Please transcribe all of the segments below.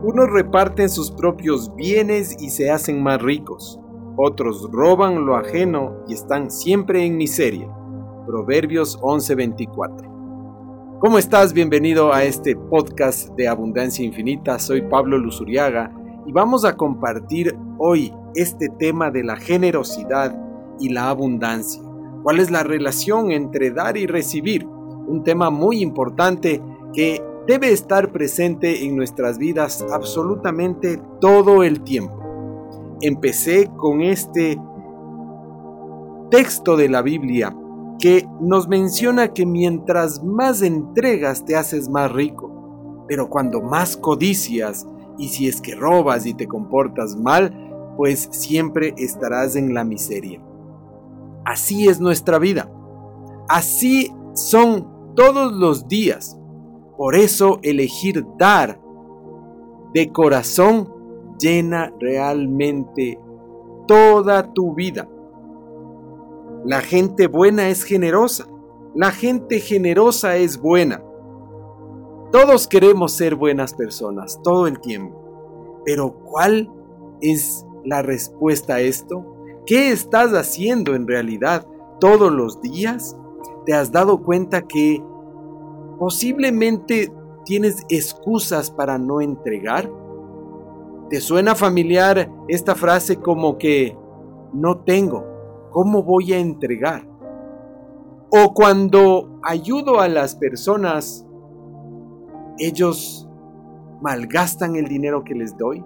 Unos reparten sus propios bienes y se hacen más ricos. Otros roban lo ajeno y están siempre en miseria. Proverbios 11:24. ¿Cómo estás? Bienvenido a este podcast de Abundancia Infinita. Soy Pablo Luzuriaga y vamos a compartir hoy este tema de la generosidad y la abundancia. ¿Cuál es la relación entre dar y recibir? Un tema muy importante que debe estar presente en nuestras vidas absolutamente todo el tiempo. Empecé con este texto de la Biblia que nos menciona que mientras más entregas te haces más rico, pero cuando más codicias y si es que robas y te comportas mal, pues siempre estarás en la miseria. Así es nuestra vida. Así son todos los días. Por eso elegir dar de corazón llena realmente toda tu vida. La gente buena es generosa. La gente generosa es buena. Todos queremos ser buenas personas todo el tiempo. Pero ¿cuál es la respuesta a esto? ¿Qué estás haciendo en realidad todos los días? ¿Te has dado cuenta que Posiblemente tienes excusas para no entregar. ¿Te suena familiar esta frase como que no tengo? ¿Cómo voy a entregar? O cuando ayudo a las personas, ellos malgastan el dinero que les doy,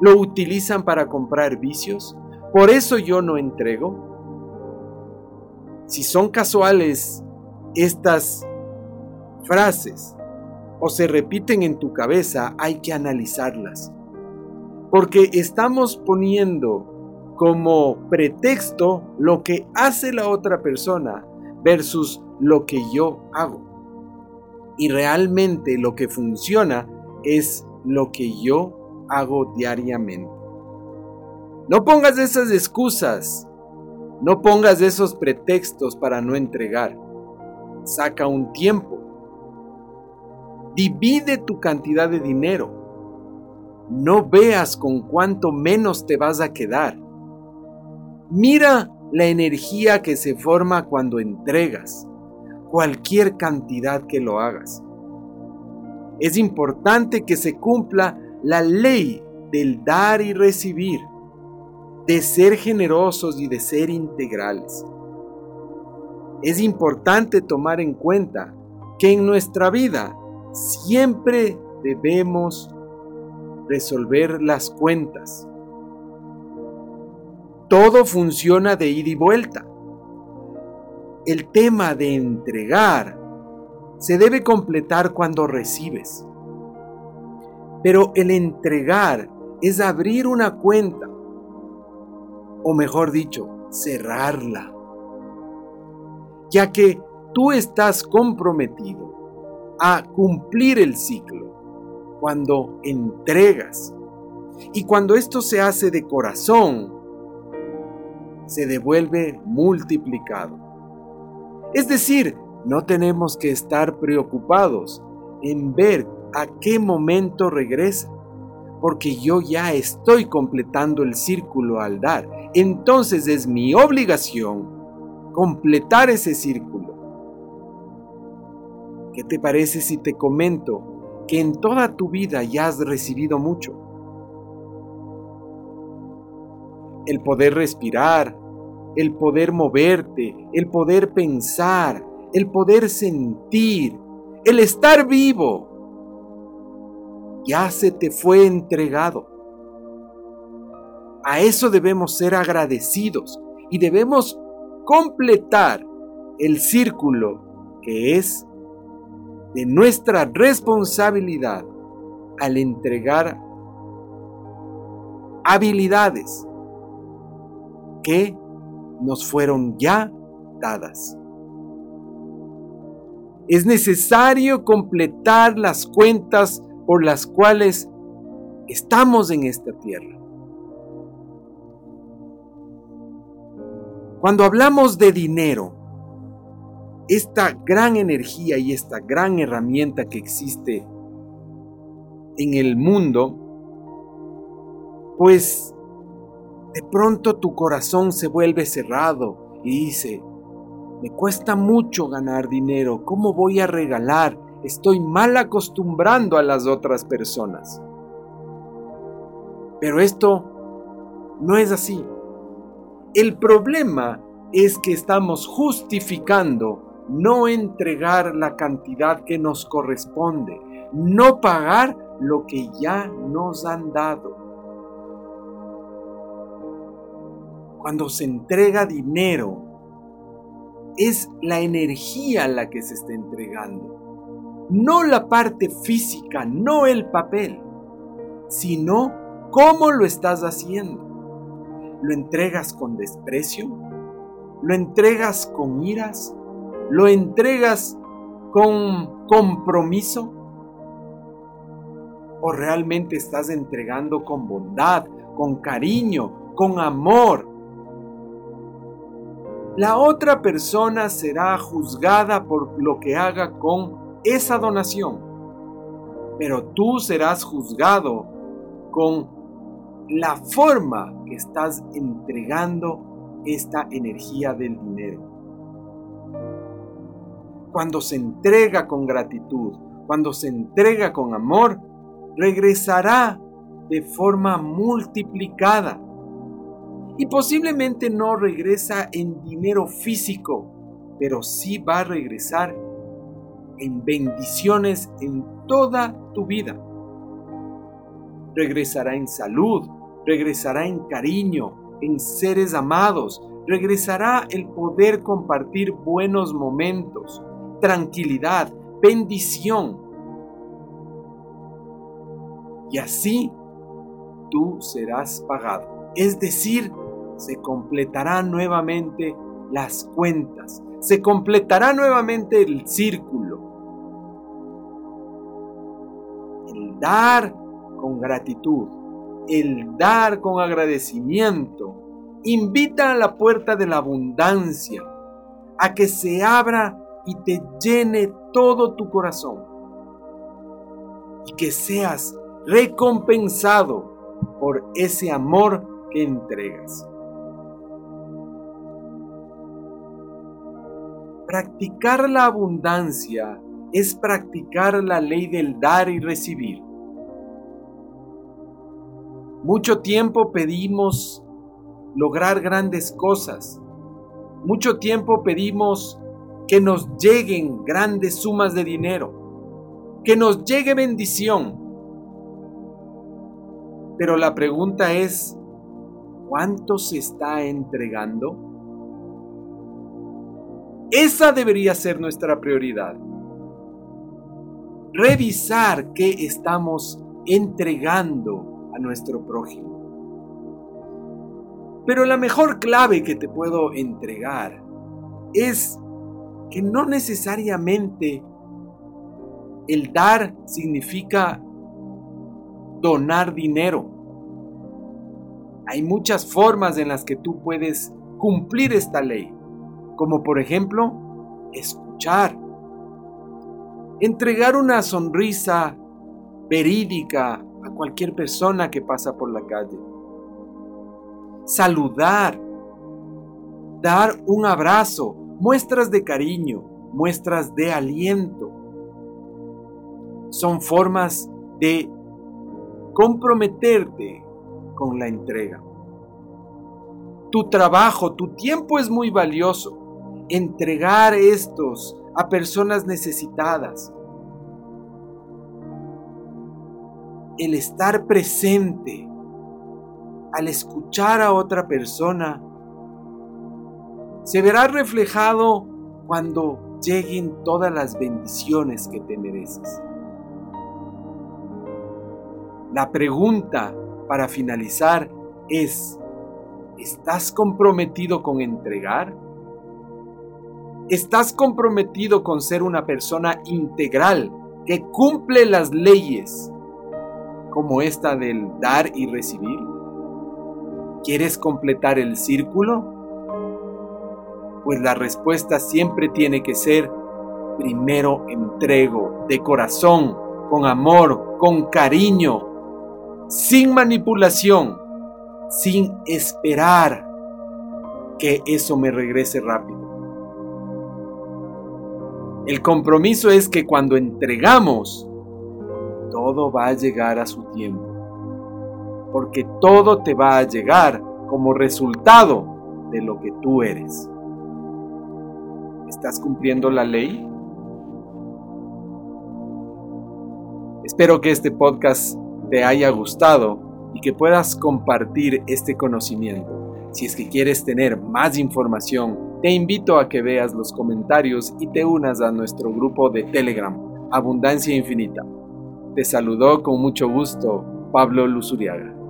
lo utilizan para comprar vicios, por eso yo no entrego. Si son casuales estas frases o se repiten en tu cabeza, hay que analizarlas. Porque estamos poniendo como pretexto lo que hace la otra persona versus lo que yo hago. Y realmente lo que funciona es lo que yo hago diariamente. No pongas esas excusas, no pongas esos pretextos para no entregar. Saca un tiempo Divide tu cantidad de dinero. No veas con cuánto menos te vas a quedar. Mira la energía que se forma cuando entregas, cualquier cantidad que lo hagas. Es importante que se cumpla la ley del dar y recibir, de ser generosos y de ser integrales. Es importante tomar en cuenta que en nuestra vida siempre debemos resolver las cuentas. Todo funciona de ida y vuelta. El tema de entregar se debe completar cuando recibes. Pero el entregar es abrir una cuenta, o mejor dicho, cerrarla, ya que tú estás comprometido a cumplir el ciclo, cuando entregas. Y cuando esto se hace de corazón, se devuelve multiplicado. Es decir, no tenemos que estar preocupados en ver a qué momento regresa, porque yo ya estoy completando el círculo al dar. Entonces es mi obligación completar ese círculo ¿Qué te parece si te comento que en toda tu vida ya has recibido mucho? El poder respirar, el poder moverte, el poder pensar, el poder sentir, el estar vivo, ya se te fue entregado. A eso debemos ser agradecidos y debemos completar el círculo que es de nuestra responsabilidad al entregar habilidades que nos fueron ya dadas. Es necesario completar las cuentas por las cuales estamos en esta tierra. Cuando hablamos de dinero, esta gran energía y esta gran herramienta que existe en el mundo pues de pronto tu corazón se vuelve cerrado y dice, me cuesta mucho ganar dinero, ¿cómo voy a regalar? Estoy mal acostumbrando a las otras personas. Pero esto no es así. El problema es que estamos justificando no entregar la cantidad que nos corresponde, no pagar lo que ya nos han dado. Cuando se entrega dinero, es la energía la que se está entregando, no la parte física, no el papel, sino cómo lo estás haciendo. ¿Lo entregas con desprecio? ¿Lo entregas con iras? ¿Lo entregas con compromiso? ¿O realmente estás entregando con bondad, con cariño, con amor? La otra persona será juzgada por lo que haga con esa donación, pero tú serás juzgado con la forma que estás entregando esta energía del dinero. Cuando se entrega con gratitud, cuando se entrega con amor, regresará de forma multiplicada. Y posiblemente no regresa en dinero físico, pero sí va a regresar en bendiciones en toda tu vida regresará en salud, regresará en cariño, en seres amados, regresará el poder compartir buenos momentos, tranquilidad, bendición. Y así tú serás pagado. Es decir, se completarán nuevamente las cuentas, se completará nuevamente el círculo. El dar con gratitud, el dar con agradecimiento, invita a la puerta de la abundancia a que se abra y te llene todo tu corazón y que seas recompensado por ese amor que entregas. Practicar la abundancia es practicar la ley del dar y recibir. Mucho tiempo pedimos lograr grandes cosas. Mucho tiempo pedimos que nos lleguen grandes sumas de dinero, que nos llegue bendición. Pero la pregunta es, ¿cuánto se está entregando? Esa debería ser nuestra prioridad. Revisar qué estamos entregando a nuestro prójimo. Pero la mejor clave que te puedo entregar es que no necesariamente el dar significa donar dinero. Hay muchas formas en las que tú puedes cumplir esta ley, como por ejemplo escuchar, entregar una sonrisa verídica a cualquier persona que pasa por la calle. Saludar, dar un abrazo, muestras de cariño, muestras de aliento. Son formas de comprometerte con la entrega. Tu trabajo, tu tiempo es muy valioso. Entregar estos a personas necesitadas, el estar presente al escuchar a otra persona se verá reflejado cuando lleguen todas las bendiciones que te mereces. La pregunta para finalizar es, ¿estás comprometido con entregar? ¿Estás comprometido con ser una persona integral que cumple las leyes como esta del dar y recibir? ¿Quieres completar el círculo? Pues la respuesta siempre tiene que ser, primero entrego, de corazón, con amor, con cariño, sin manipulación, sin esperar que eso me regrese rápido. El compromiso es que cuando entregamos, todo va a llegar a su tiempo. Porque todo te va a llegar como resultado de lo que tú eres. ¿Estás cumpliendo la ley? Espero que este podcast te haya gustado y que puedas compartir este conocimiento. Si es que quieres tener más información, te invito a que veas los comentarios y te unas a nuestro grupo de Telegram, Abundancia Infinita. Te saludó con mucho gusto Pablo Luzuriaga.